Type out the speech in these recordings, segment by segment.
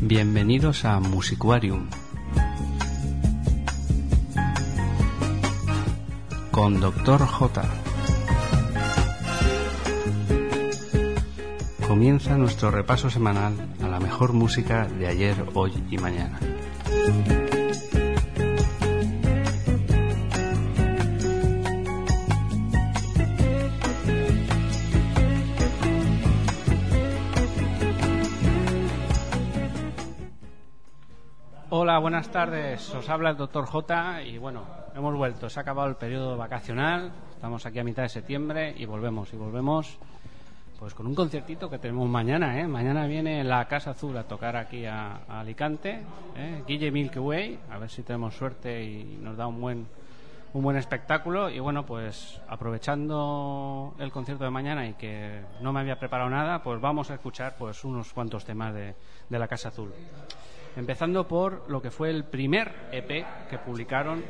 Bienvenidos a Musicuarium. Con Doctor J. Comienza nuestro repaso semanal a la mejor música de ayer, hoy y mañana. Hola, buenas tardes. Os habla el doctor J y bueno, hemos vuelto. Se ha acabado el periodo vacacional. Estamos aquí a mitad de septiembre y volvemos. Y volvemos pues con un conciertito que tenemos mañana. ¿eh? Mañana viene la Casa Azul a tocar aquí a, Alicante. ¿eh? Guille Milky. A ver si tenemos suerte y nos da un buen, un buen espectáculo. Y bueno, pues aprovechando el concierto de mañana y que no me había preparado nada, pues vamos a escuchar pues unos cuantos temas de, de la Casa Azul empezando por lo que fue el primer EP que publicaron,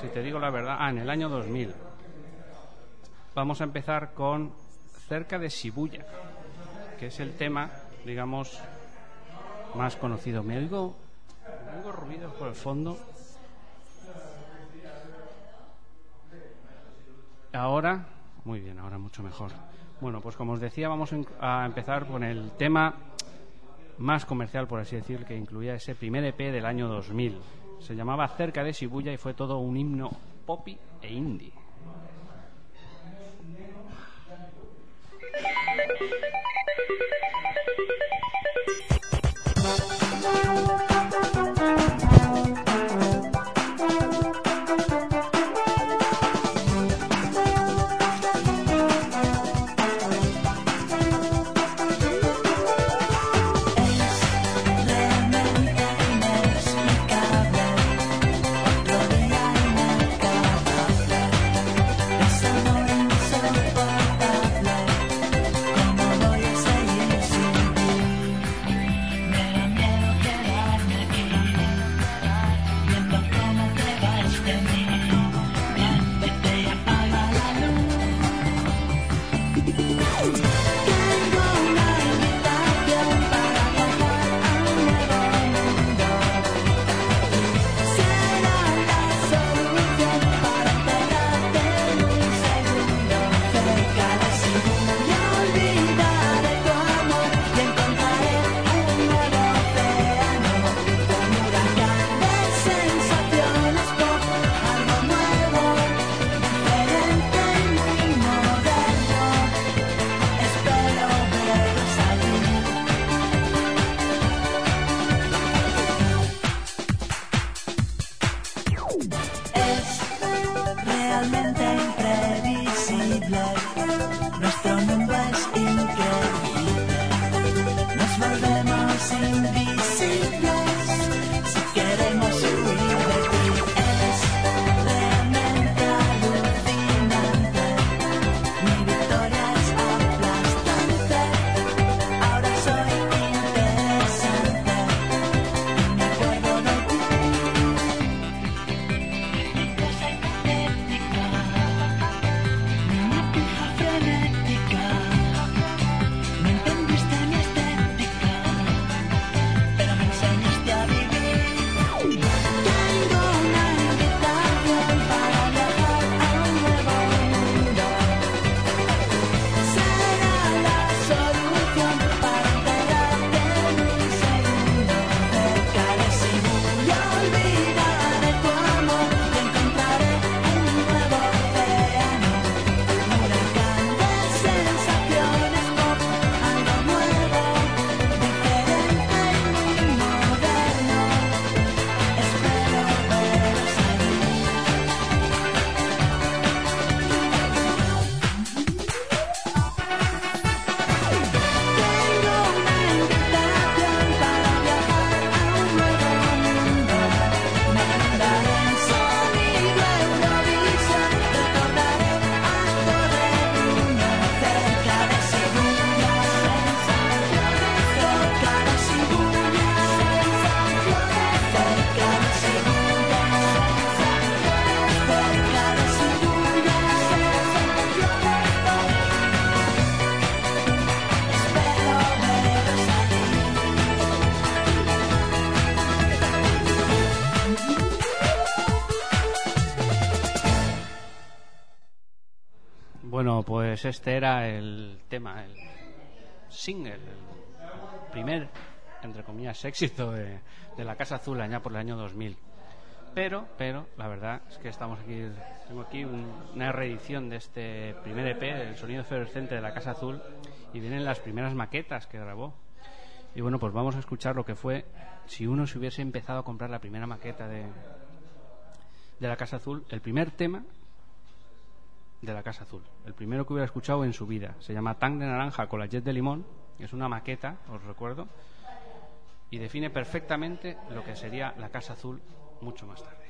si te digo la verdad, ah, en el año 2000. Vamos a empezar con Cerca de Shibuya, que es el tema, digamos, más conocido. Me oigo, me por el fondo. Ahora, muy bien, ahora mucho mejor. Bueno, pues como os decía, vamos a empezar con el tema más comercial, por así decir, que incluía ese primer EP del año 2000. Se llamaba Cerca de Shibuya y fue todo un himno poppy e indie. Pues este era el tema, el single, el primer, entre comillas, éxito de, la Casa Azul allá por el año 2000. Pero, pero, la verdad es que estamos aquí, tengo aquí un- una reedición de este primer EP, el sonido efervescente de la Casa Azul, y vienen las primeras maquetas que grabó. Y bueno, pues vamos a escuchar lo que fue si uno se hubiese empezado a comprar la primera maqueta de, de la Casa Azul, el primer tema de la Casa Azul, el primero que hubiera escuchado en su vida. Se llama Tank de Naranja con la Jet de Limón, es una maqueta, os recuerdo, y define perfectamente lo que sería la Casa Azul mucho más tarde.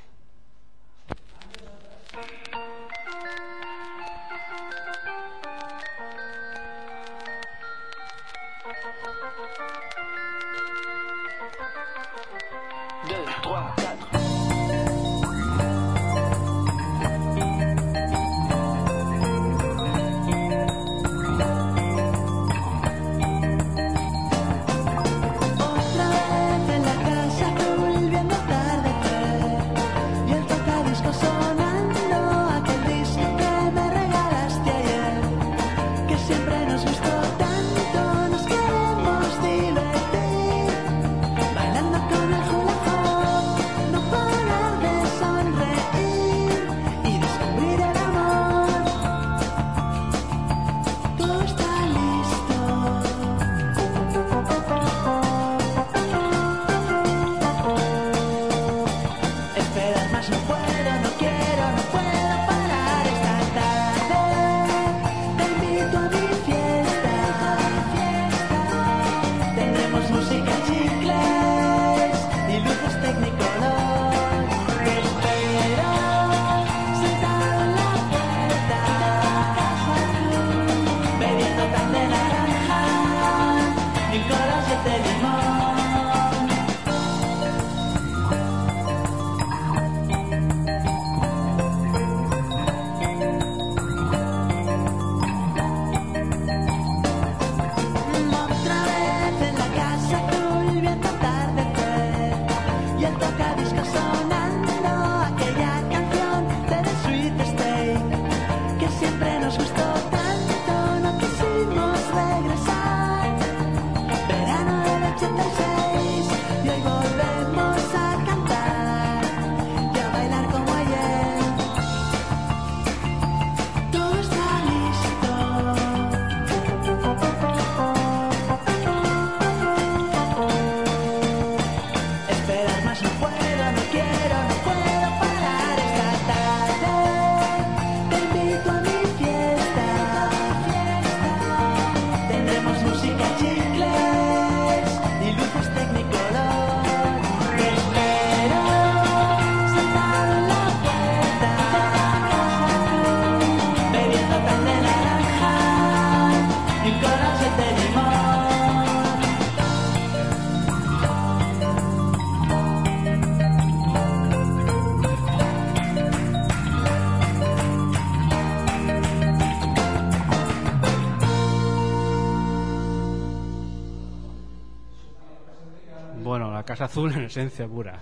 Azul en esencia pura.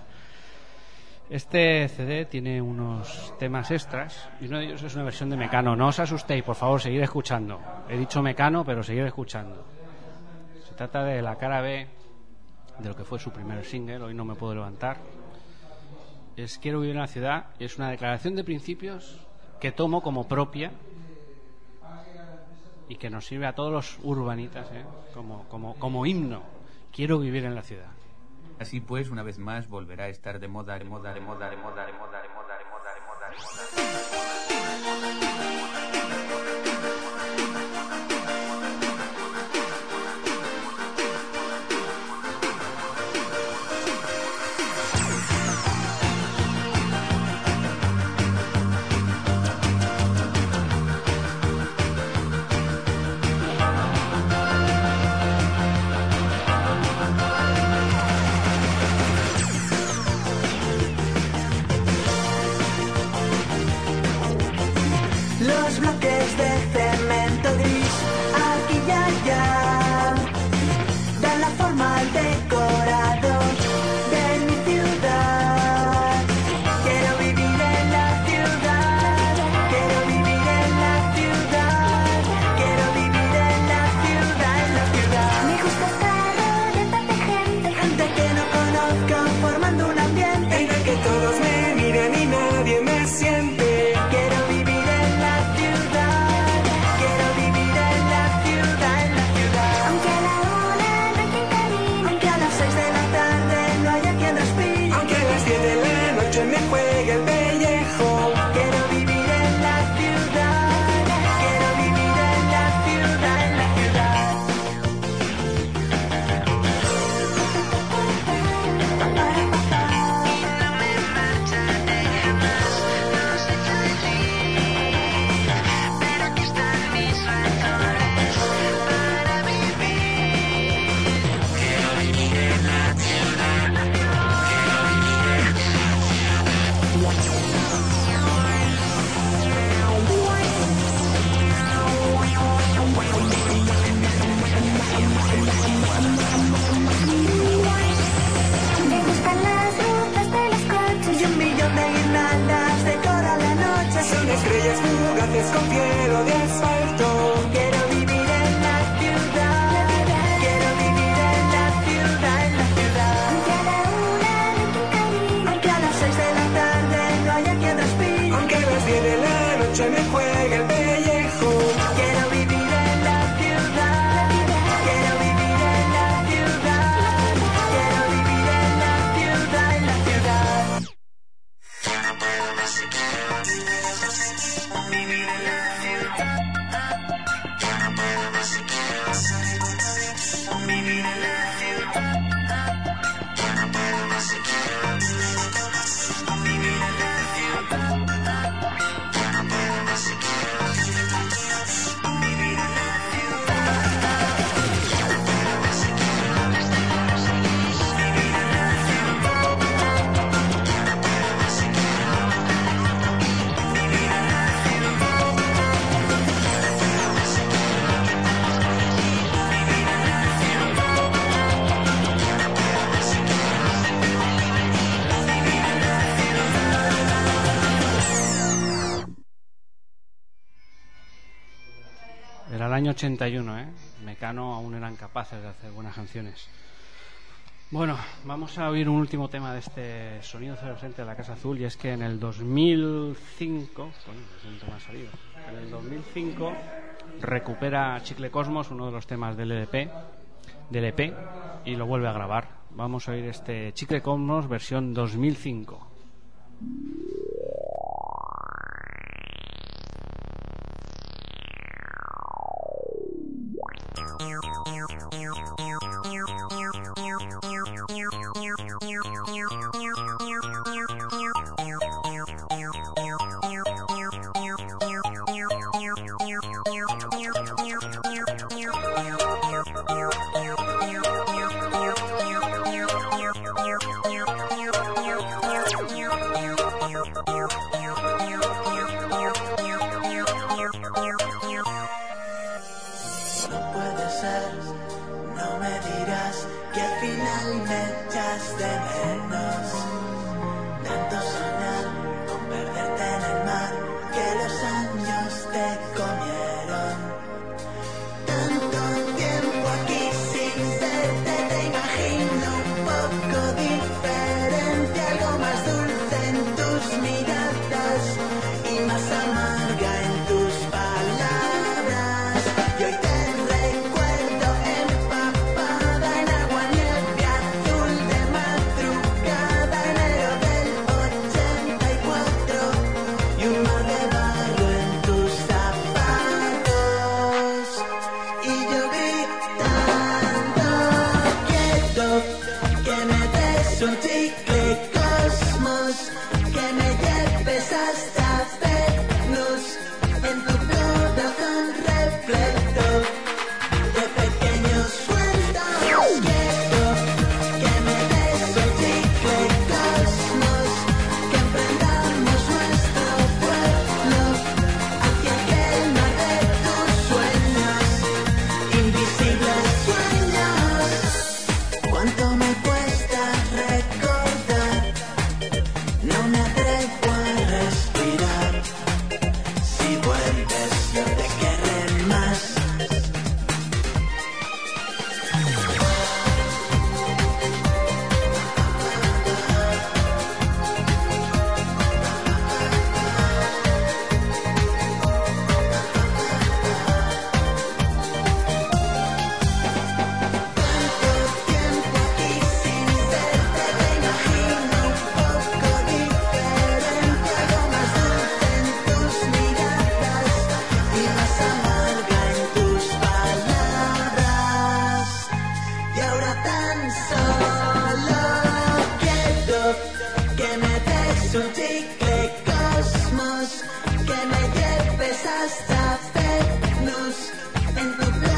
Este CD tiene unos temas extras y uno de ellos es una versión de Mecano. No os asustéis, por favor, seguid escuchando. He dicho Mecano, pero seguid escuchando. Se trata de la cara B de lo que fue su primer single, Hoy no me puedo levantar. Es Quiero vivir en la ciudad y es una declaración de principios que tomo como propia y que nos sirve a todos los urbanitas ¿eh? como, como, como himno. Quiero vivir en la ciudad. Así pues, una vez más volverá a estar de moda, de moda, de moda, de moda, de moda, de moda, de moda, de moda, de moda. Era el año 81, ¿eh? Mecano aún eran capaces de hacer buenas canciones. Bueno, vamos a oír un último tema de este sonido adolescente de la Casa Azul y es que en el 2005, bueno, es un salido, en el 2005 recupera Chicle Cosmos, uno de los temas del LP, del EP, y lo vuelve a grabar. Vamos a oír este Chicle Cosmos versión 2005. que me lleves hasta Venus en tu.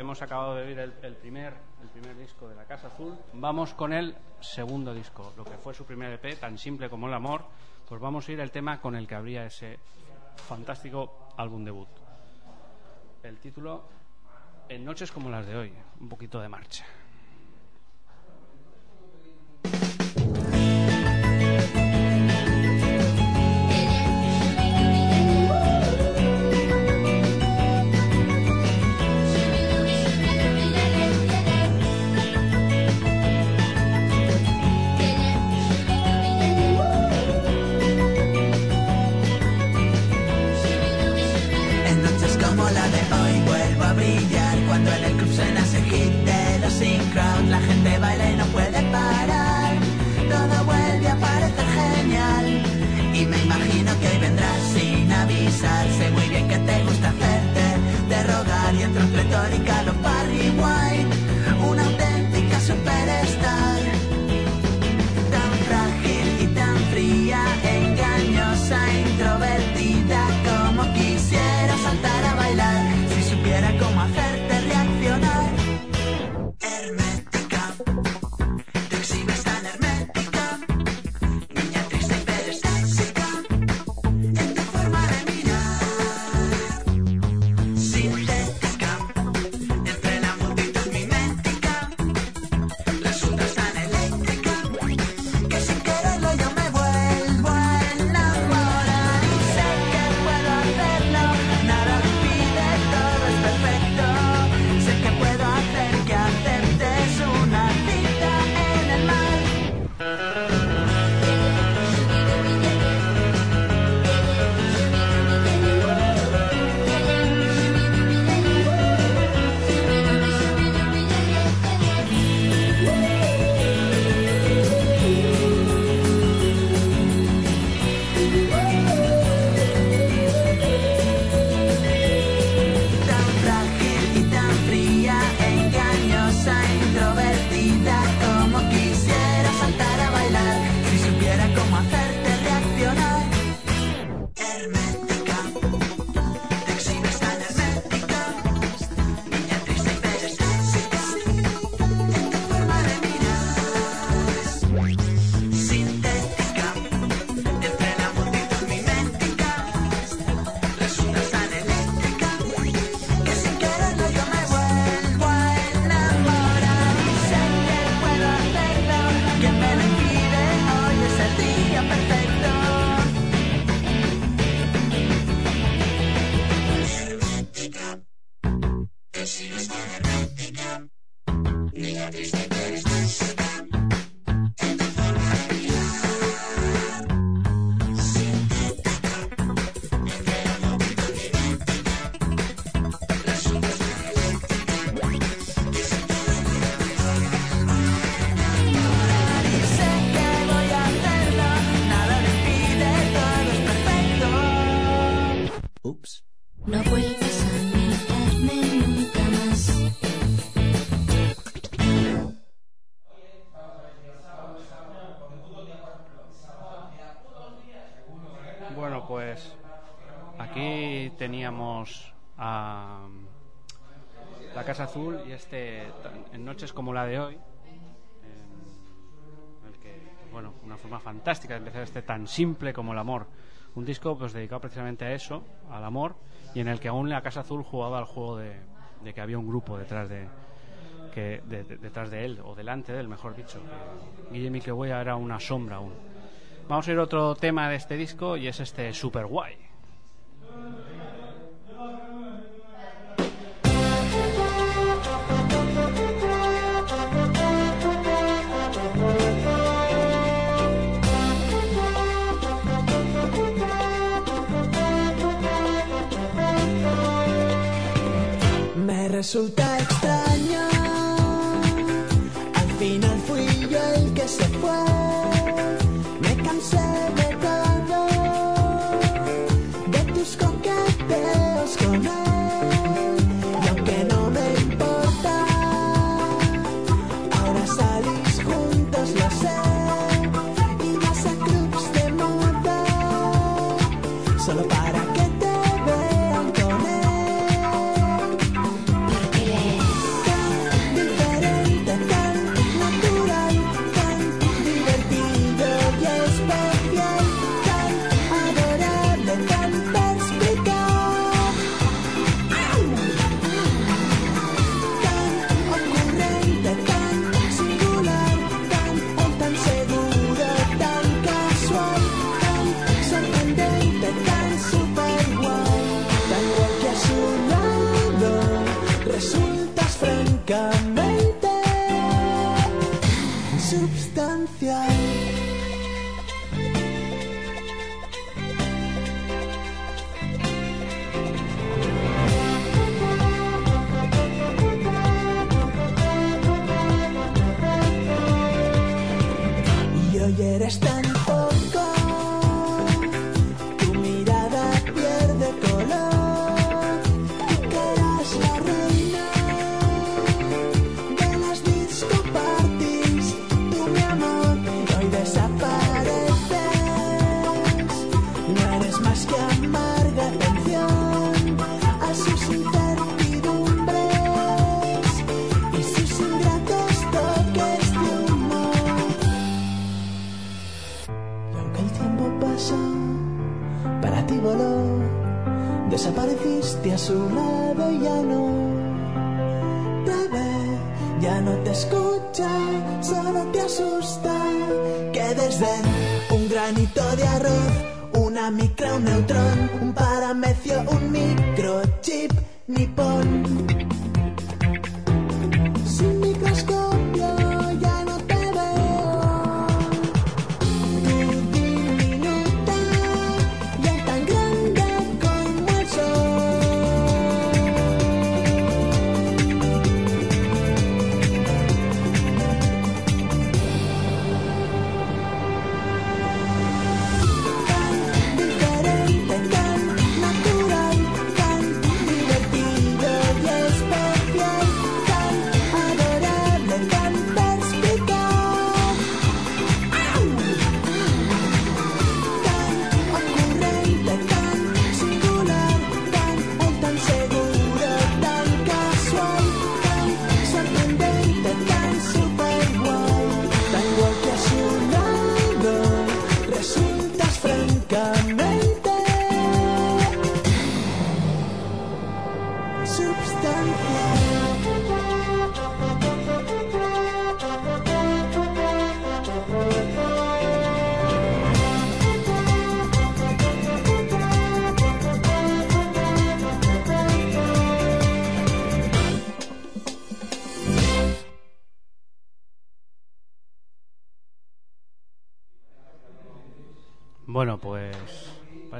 Hemos acabado de oír el, primer, el primer disco de La Casa Azul. Vamos con el segundo disco, lo que fue su primer EP, tan simple como el amor. Pues vamos a ir el tema con el que abría ese fantástico álbum debut. El título, En noches como las de hoy, un poquito de marcha. Hoy Y este en noches como la de hoy, que, bueno, una forma fantástica de empezar este tan simple como el amor. Un disco pues dedicado precisamente a eso, al amor, y en el que aún la Casa Azul jugaba al juego de, que había un grupo detrás de, que de- de- detrás de él, o delante de él, mejor dicho. que Guillermo Iquehuella era una sombra aún. Vamos a ir a otro tema de este disco y es este Super Guay. Resulta substancial. asusta que desden un granito de arroz, una micro, un neutrón, un paramecio, un micro.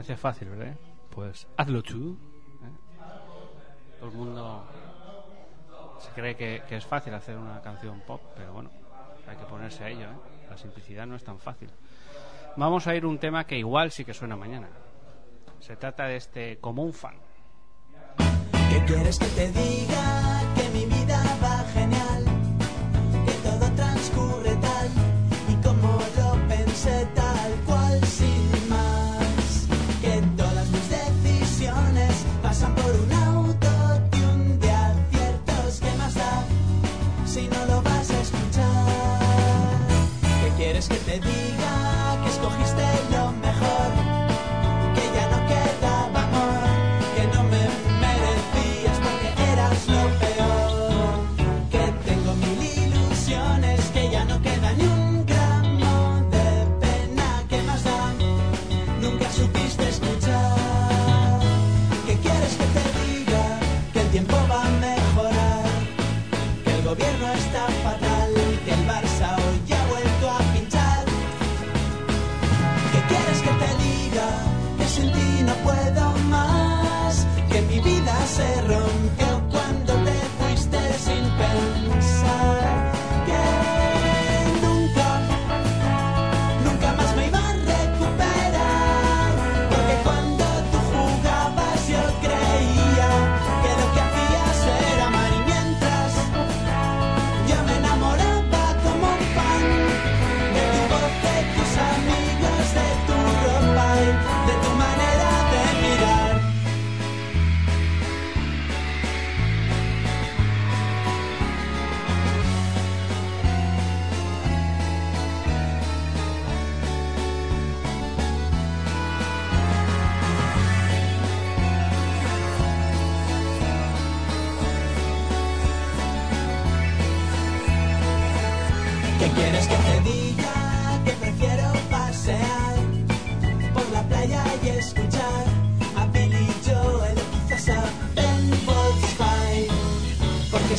parece fácil, ¿verdad? Pues hazlo tú. ¿eh? Todo el mundo se cree que, es fácil hacer una canción pop, pero bueno, hay que ponerse a ello. ¿eh? La simplicidad no es tan fácil. Vamos a ir un tema que igual sí que suena mañana. Se trata de este como un fan. ¿Qué quieres que te diga? Que mi vida va genial, que todo transcurre tal y como yo pensé. Tal. tienes que pedir.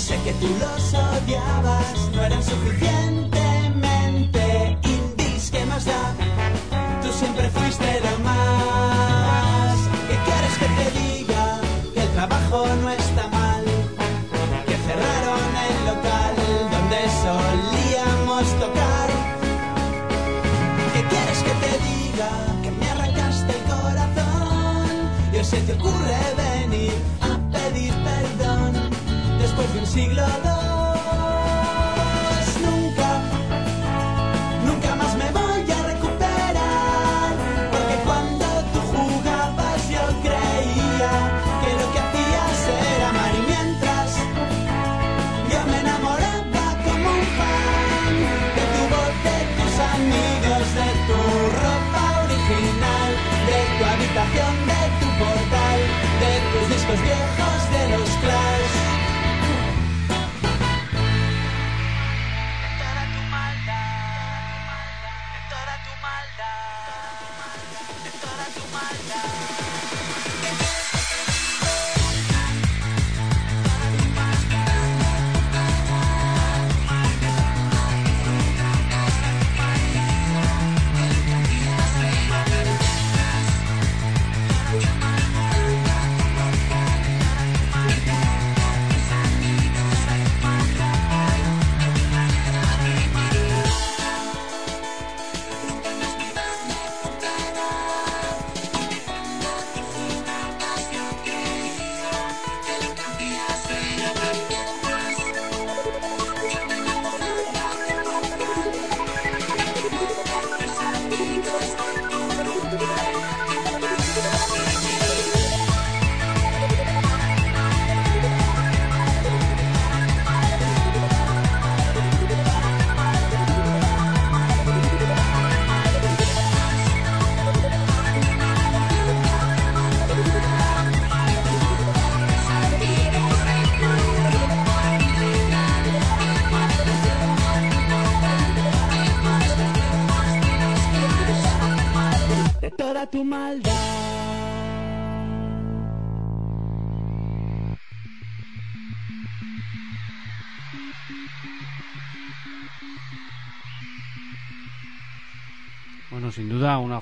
Sé que tú los odiabas, no eran suficientemente indies, ¿qué más da? Tú siempre fuiste lo más. ¿Qué quieres que te diga? Que el trabajo no está mal. Que cerraron el local donde solíamos tocar. ¿Qué quieres que te diga? Que me arrancaste el corazón. Y hoy se te ocurre venir. Después de un siglo.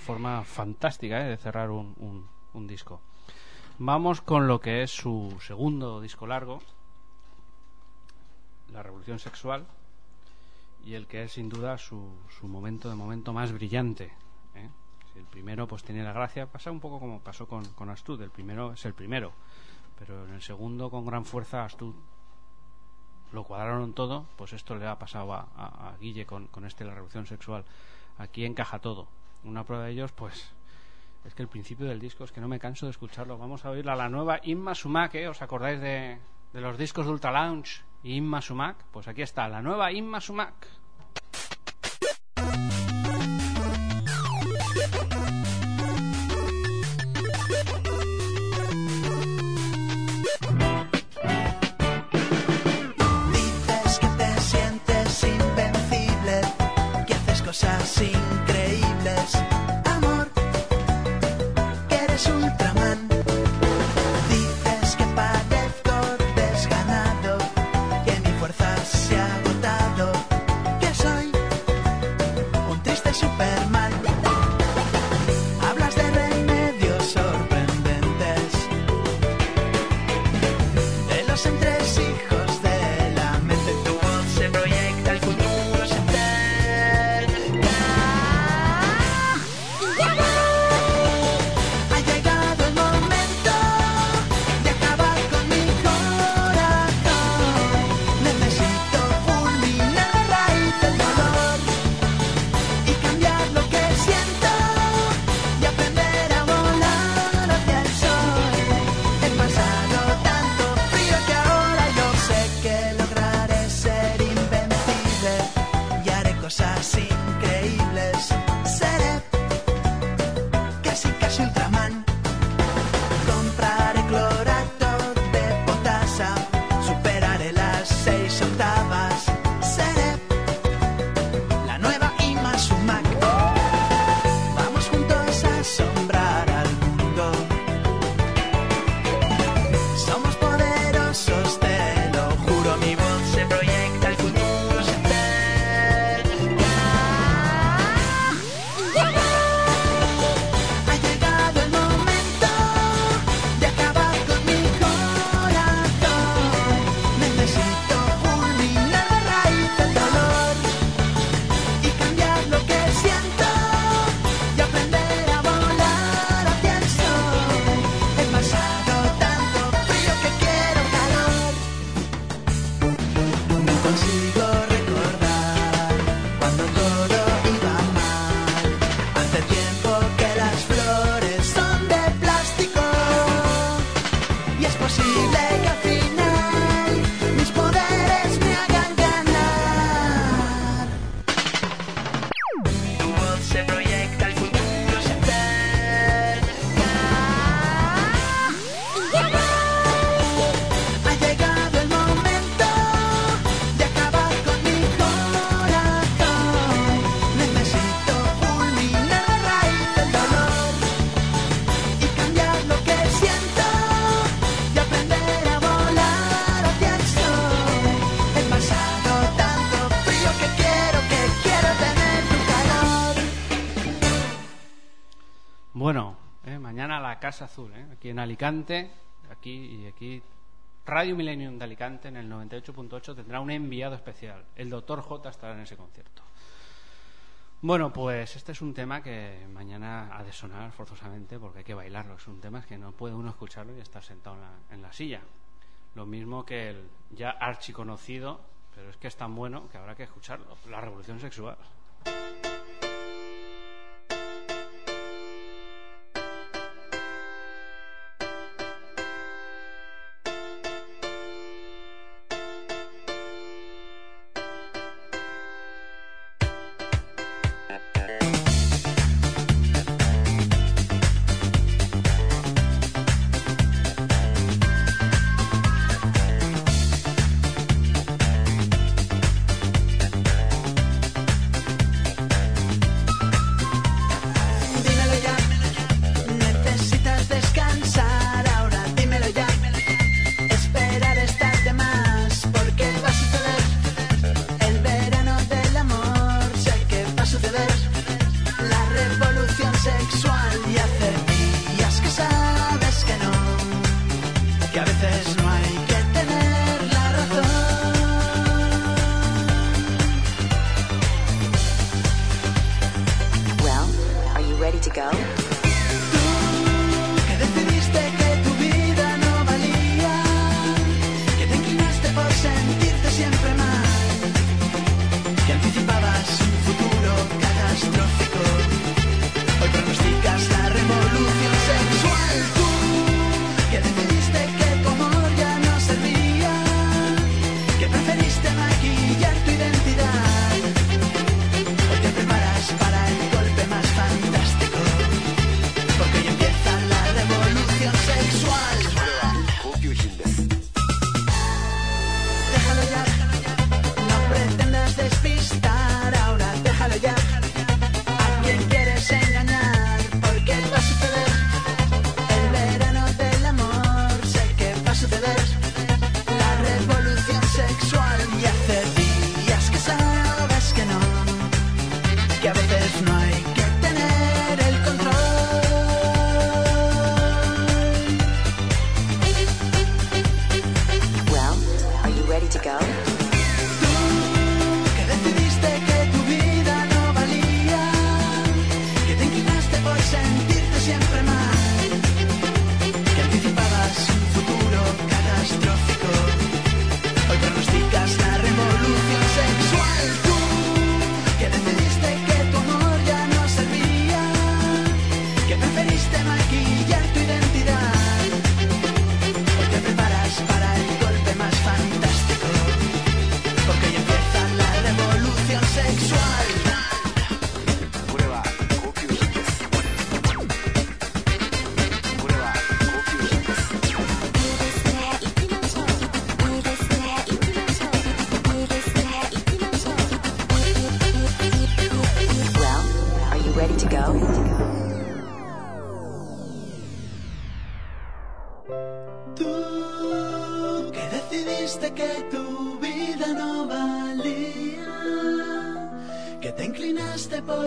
Forma fantástica ¿eh? de cerrar un, un- un disco. Vamos con lo que es su segundo disco largo, La Revolución Sexual, y el que es sin duda su, momento de momento más brillante. ¿eh? Si el primero pues tiene la gracia, pasa un poco como pasó con, con Astud, el primero es el primero, pero en el segundo con gran fuerza Astud lo cuadraron todo, pues esto le ha pasado a, Guille con este La Revolución Sexual. Aquí encaja todo. Una prueba de ellos, pues, es que el principio del disco es que no me canso de escucharlo. Vamos a oír a la nueva Inma Sumac, ¿eh? ¿Os acordáis de, de los discos de Ultra Lounge y Inma Sumac? Pues aquí está, la nueva Inma Sumac. Azul, eh, aquí en Alicante, aquí y aquí Radio Millennium de Alicante en el 98.8 tendrá un enviado especial. El doctor J estará en ese concierto. Bueno, pues este es un tema que mañana ha de sonar forzosamente porque hay que bailarlo. Es un tema que no puede uno escucharlo y estar sentado en la, en la silla. Lo mismo que el ya archiconocido, pero es que es tan bueno que habrá que escucharlo. La revolución sexual.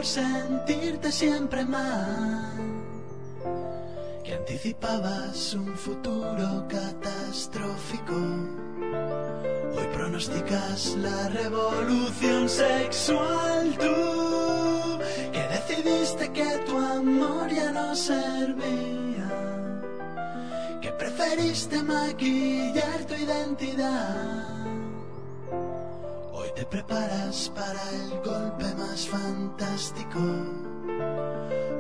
Por sentirte siempre mal, que anticipabas un futuro catastrófico. Hoy pronosticas la revolución sexual. Tú que decidiste que tu amor ya no servía que preferiste maquillar tu identidad. Te preparas para el golpe más fantástico,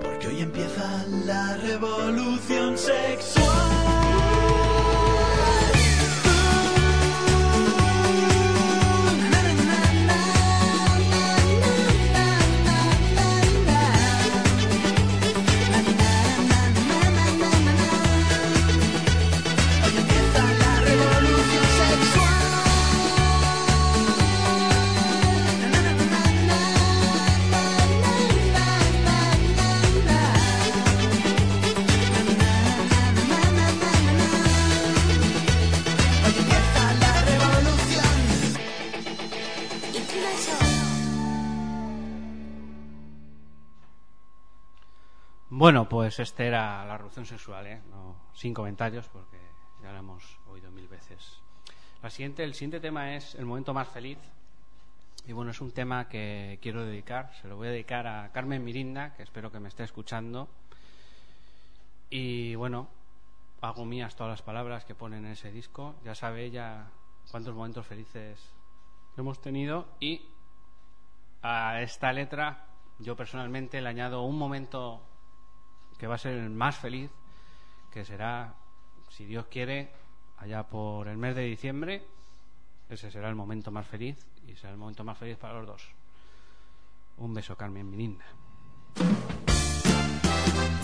porque hoy empieza la revolución sexual. Bueno, pues este era la revolución sexual, ¿eh? Sin comentarios porque ya lo hemos oído mil veces. La siguiente, el siguiente tema es el momento más feliz. Y bueno, es un tema que quiero dedicar, se lo voy a dedicar a Carmen Mirinda, que espero que me esté escuchando. Y bueno, hago mías todas las palabras que ponen en ese disco. Ya sabe ella cuántos momentos felices hemos tenido. Y a esta letra, yo personalmente le añado un momento que va a ser el más feliz, que será, si Dios quiere, allá por el mes de diciembre. Ese será el momento más feliz y será el momento más feliz para los dos. Un beso, Carmen Mirinda. El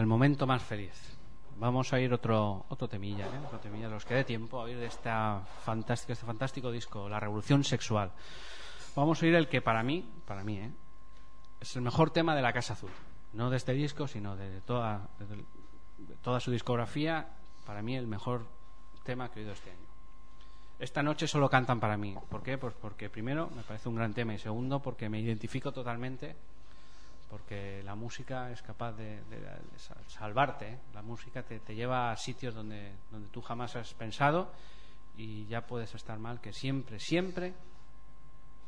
el momento más feliz. Vamos a ir otro otro temilla, ¿eh? otro temilla, los que dé tiempo a oír de esta fantástica, este fantástico disco, La Revolución Sexual. Vamos a oír el que para mí, para mí, ¿eh? es el mejor tema de la Casa Azul. No de este disco, sino de toda, de toda su discografía. Para mí el mejor tema que he oído este año. Esta noche solo cantan para mí. ¿Por qué? Pues porque primero me parece un gran tema y segundo porque me identifico totalmente porque la música es capaz de, de- de sal- salvarte. ¿eh? La música te, te lleva a sitios donde, donde tú jamás has pensado y ya puedes estar mal, que siempre, siempre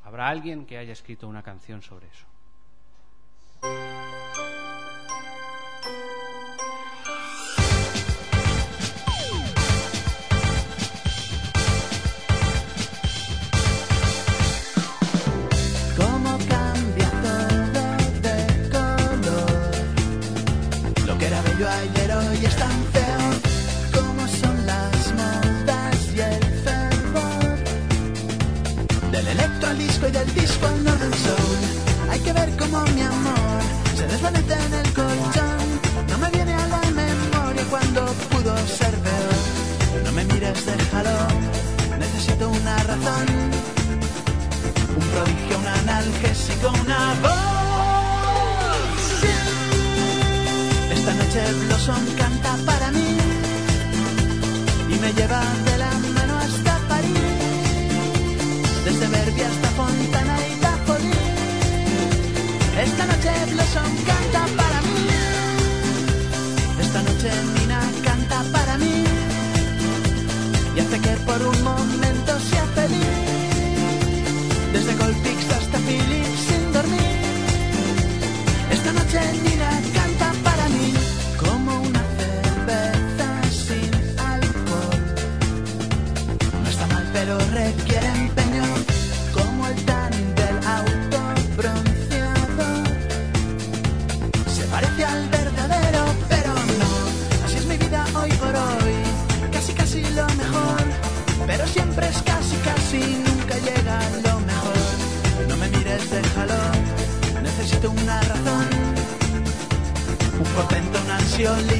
habrá alguien que haya escrito una canción sobre eso.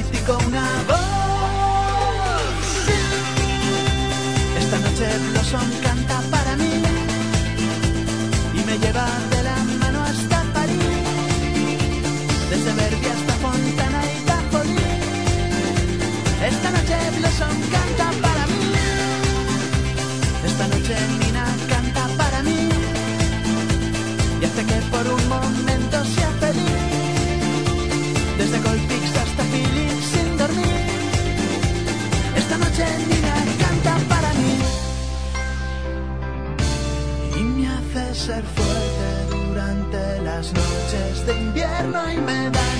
practico una voz. Esta noche Blossom canta para ser fuerte durante las noches de invierno y me dan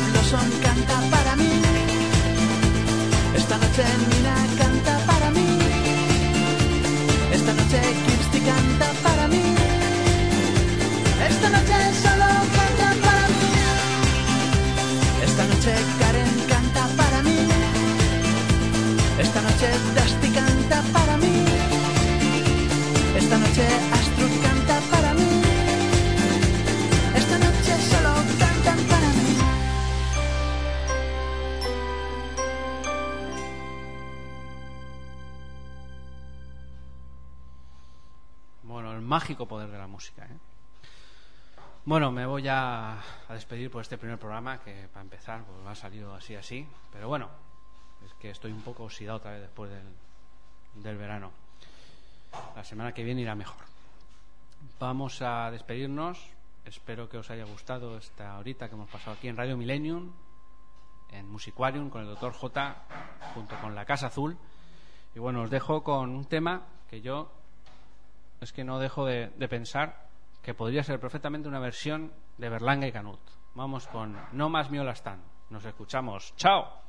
pueblo son canta para mí. Esta noche Mina canta para mí. Esta noche Kirsti canta para mí. mágico poder de la música. ¿eh? Bueno, me voy a, a, despedir por este primer programa, que para empezar pues, ha salido así, así. Pero bueno, es que estoy un poco oxidado otra vez después del, del verano. La semana que viene irá mejor. Vamos a despedirnos. Espero que os haya gustado esta horita que hemos pasado aquí en Radio Millennium, en Musicarium, con el doctor J, junto con la Casa Azul. Y bueno, os dejo con un tema que yo es que no dejo de, pensar que podría ser perfectamente una versión de Berlanga y Canut. Vamos con No más miolas tan. Nos escuchamos. ¡Chao!